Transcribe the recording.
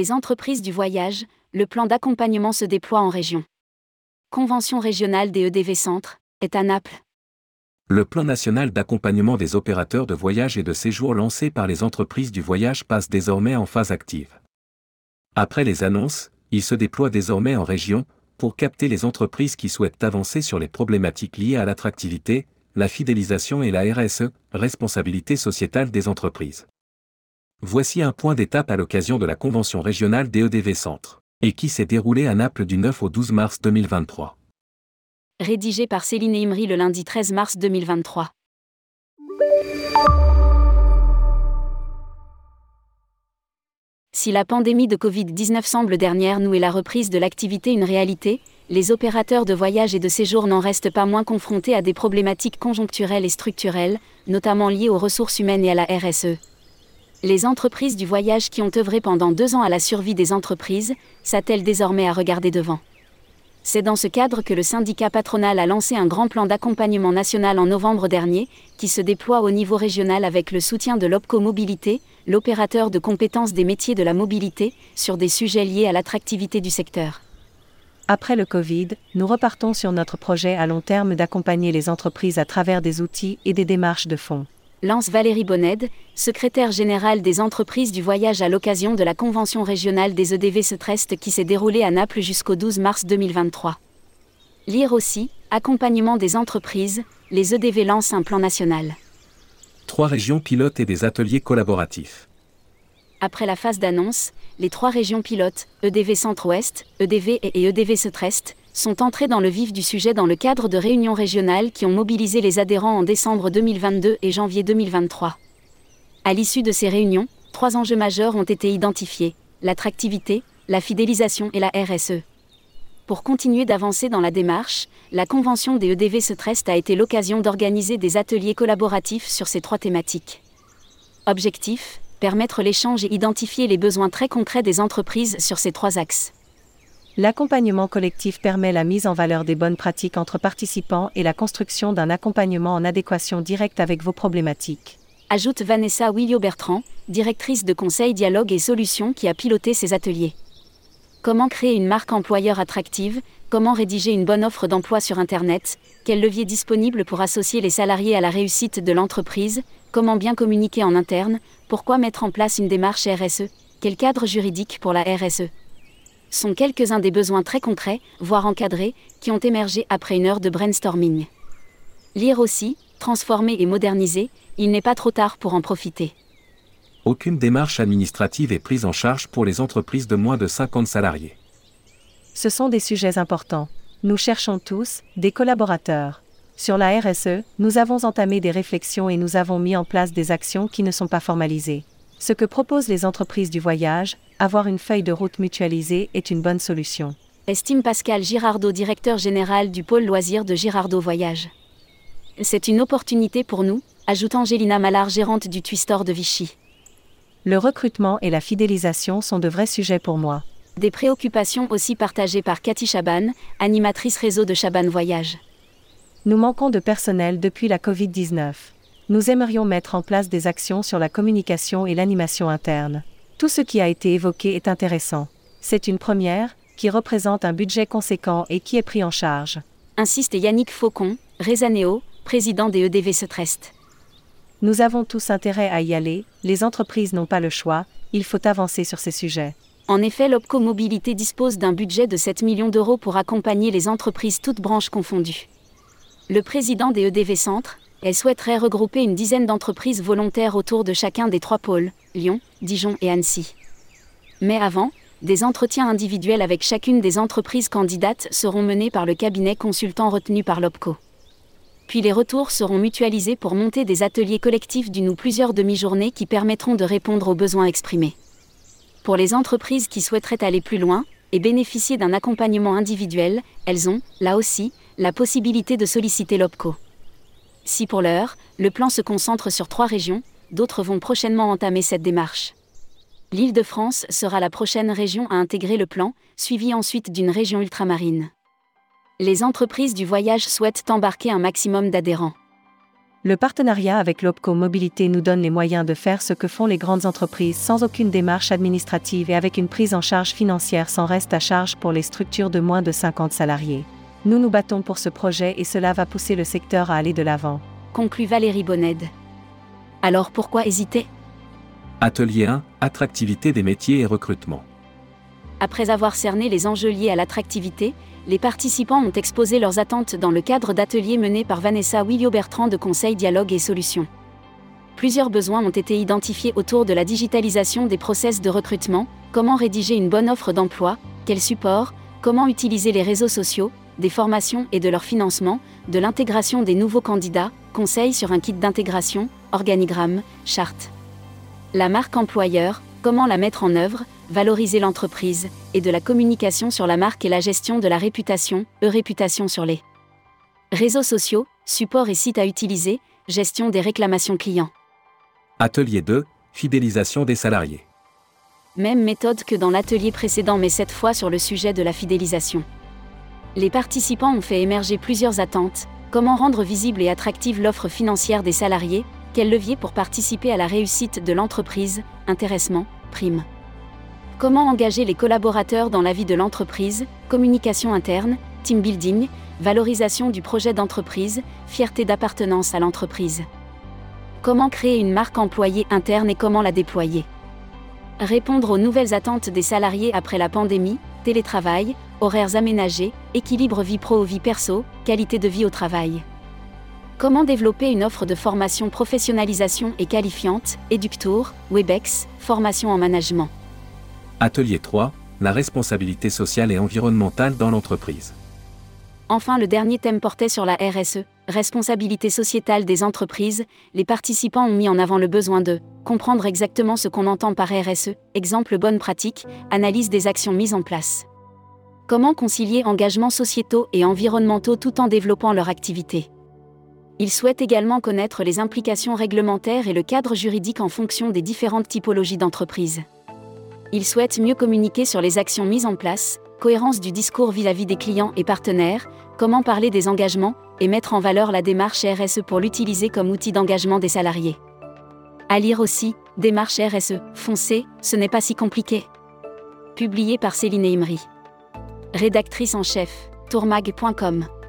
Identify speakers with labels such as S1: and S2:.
S1: Les entreprises du voyage, le plan d'accompagnement se déploie en région. Convention régionale des EDV Centres, est à Naples.
S2: Le plan national d'accompagnement des opérateurs de voyage et de séjour lancé par les entreprises du voyage passe désormais en phase active. Après les annonces, il se déploie désormais en région, pour capter les entreprises qui souhaitent avancer sur les problématiques liées à l'attractivité, la fidélisation et la RSE, responsabilité sociétale des entreprises. Voici un point d'étape à l'occasion de la convention régionale des EDV Centres, et qui s'est déroulée à Naples du 9 au 12 mars 2023.
S1: Rédigé par Céline Imri le lundi 13 mars 2023. Si la pandémie de Covid-19 semble dernière nous et la reprise de l'activité une réalité, les opérateurs de voyage et de séjour n'en restent pas moins confrontés à des problématiques conjoncturelles et structurelles, notamment liées aux ressources humaines et à la RSE. Les entreprises du voyage qui ont œuvré pendant deux ans à la survie des entreprises, s'attellent désormais à regarder devant. C'est dans ce cadre que le syndicat patronal a lancé un grand plan d'accompagnement national en novembre dernier, qui se déploie au niveau régional avec le soutien de l'OPCO Mobilité, l'opérateur de compétences des métiers de la mobilité, sur des sujets liés à l'attractivité du secteur.
S3: Après le Covid, nous repartons sur notre projet à long terme d'accompagner les entreprises à travers des outils et des démarches de fonds.
S1: Lance Valérie Bonned, secrétaire générale des entreprises du voyage à l'occasion de la convention régionale des EDV Setrest qui s'est déroulée à Naples jusqu'au 12 mars 2023. Lire aussi, accompagnement des entreprises, les EDV lancent un plan national.
S2: Trois régions pilotes et des ateliers collaboratifs.
S1: Après la phase d'annonce, les trois régions pilotes, EDV Centre-Ouest, EDV et EDV Setrest, sont entrés dans le vif du sujet dans le cadre de réunions régionales qui ont mobilisé les adhérents en décembre 2022 et janvier 2023. À l'issue de ces réunions, trois enjeux majeurs ont été identifiés l'attractivité, la fidélisation et la RSE. Pour continuer d'avancer dans la démarche, la convention des EDV Setrest a été l'occasion d'organiser des ateliers collaboratifs sur ces trois thématiques. Objectif permettre l'échange et identifier les besoins très concrets des entreprises sur ces trois axes.
S3: L'accompagnement collectif permet la mise en valeur des bonnes pratiques entre participants et la construction d'un accompagnement en adéquation directe avec vos problématiques.
S1: Ajoute Vanessa Willio-Bertrand, directrice de conseil dialogue et solutions qui a piloté ces ateliers. Comment créer une marque employeur attractive? Comment rédiger une bonne offre d'emploi sur Internet? Quels leviers disponibles pour associer les salariés à la réussite de l'entreprise? Comment bien communiquer en interne? Pourquoi mettre en place une démarche RSE Quel cadre juridique pour la RSE sont quelques-uns des besoins très concrets, voire encadrés, qui ont émergé après une heure de brainstorming. Lire aussi, transformer et moderniser, il n'est pas trop tard pour en profiter.
S2: Aucune démarche administrative est prise en charge pour les entreprises de moins de 50 salariés.
S3: Ce sont des sujets importants. Nous cherchons tous des collaborateurs. Sur la RSE, nous avons entamé des réflexions et nous avons mis en place des actions qui ne sont pas formalisées. Ce que proposent les entreprises du voyage, avoir une feuille de route mutualisée est une bonne solution.
S1: Estime Pascal Girardot, directeur général du pôle loisirs de Girardot Voyage. C'est une opportunité pour nous, ajoute Angélina Mallard, gérante du Twistor de Vichy.
S3: Le recrutement et la fidélisation sont de vrais sujets pour moi.
S1: Des préoccupations aussi partagées par Cathy Chaban, animatrice réseau de Chaban Voyage.
S3: Nous manquons de personnel depuis la Covid-19 nous aimerions mettre en place des actions sur la communication et l'animation interne. Tout ce qui a été évoqué est intéressant. C'est une première, qui représente un budget conséquent et qui est pris en charge.
S1: Insiste Yannick Faucon, Rezaneo, président des EDV Setrest.
S3: Nous avons tous intérêt à y aller, les entreprises n'ont pas le choix, il faut avancer sur ces sujets.
S1: En effet, l'OPCO Mobilité dispose d'un budget de 7 millions d'euros pour accompagner les entreprises toutes branches confondues. Le président des EDV Centres, elle souhaiterait regrouper une dizaine d'entreprises volontaires autour de chacun des trois pôles, Lyon, Dijon et Annecy. Mais avant, des entretiens individuels avec chacune des entreprises candidates seront menés par le cabinet consultant retenu par l'OPCO. Puis les retours seront mutualisés pour monter des ateliers collectifs d'une ou plusieurs demi-journées qui permettront de répondre aux besoins exprimés. Pour les entreprises qui souhaiteraient aller plus loin et bénéficier d'un accompagnement individuel, elles ont, là aussi, la possibilité de solliciter l'OPCO. Si pour l'heure, le plan se concentre sur trois régions, d'autres vont prochainement entamer cette démarche. L'Île-de-France sera la prochaine région à intégrer le plan, suivie ensuite d'une région ultramarine. Les entreprises du voyage souhaitent embarquer un maximum d'adhérents.
S3: Le partenariat avec l'OPCO Mobilité nous donne les moyens de faire ce que font les grandes entreprises sans aucune démarche administrative et avec une prise en charge financière sans reste à charge pour les structures de moins de 50 salariés. Nous nous battons pour ce projet et cela va pousser le secteur à aller de l'avant.
S1: Conclut Valérie Bonned. Alors pourquoi hésiter?
S2: Atelier 1, attractivité des métiers et recrutement.
S1: Après avoir cerné les enjeux liés à l'attractivité, les participants ont exposé leurs attentes dans le cadre d'ateliers menés par Vanessa Willio-Bertrand de Conseil Dialogue et Solutions. Plusieurs besoins ont été identifiés autour de la digitalisation des process de recrutement, comment rédiger une bonne offre d'emploi, quel support, comment utiliser les réseaux sociaux, des formations et de leur financement, de l'intégration des nouveaux candidats, conseils sur un kit d'intégration, organigramme, charte. La marque employeur, comment la mettre en œuvre, valoriser l'entreprise, et de la communication sur la marque et la gestion de la réputation, e-réputation sur les réseaux sociaux, supports et sites à utiliser, gestion des réclamations clients.
S2: Atelier 2, fidélisation des salariés.
S1: Même méthode que dans l'atelier précédent mais cette fois sur le sujet de la fidélisation. Les participants ont fait émerger plusieurs attentes, comment rendre visible et attractive l'offre financière des salariés, quel levier pour participer à la réussite de l'entreprise, intéressement, prime. Comment engager les collaborateurs dans la vie de l'entreprise, communication interne, team building, valorisation du projet d'entreprise, fierté d'appartenance à l'entreprise. Comment créer une marque employée interne et comment la déployer? Répondre aux nouvelles attentes des salariés après la pandémie, télétravail, horaires aménagés, équilibre vie pro-vie perso, qualité de vie au travail. Comment développer une offre de formation professionnalisation et qualifiante, Eductour, Webex, formation en management.
S2: Atelier 3, la responsabilité sociale et environnementale dans l'entreprise.
S1: Enfin, le dernier thème portait sur la RSE, responsabilité sociétale des entreprises. Les participants ont mis en avant le besoin de comprendre exactement ce qu'on entend par RSE, exemple bonne pratique, analyse des actions mises en place. Comment concilier engagements sociétaux et environnementaux tout en développant leur activité? Ils souhaitent également connaître les implications réglementaires et le cadre juridique en fonction des différentes typologies d'entreprises. Ils souhaitent mieux communiquer sur les actions mises en place, cohérence du discours vis-à-vis des clients et partenaires, comment parler des engagements, et mettre en valeur la démarche RSE pour l'utiliser comme outil d'engagement des salariés. À lire aussi, Démarche RSE, foncez, ce n'est pas si compliqué. Publié par Céline Imri. Rédactrice en chef, tourmag.com.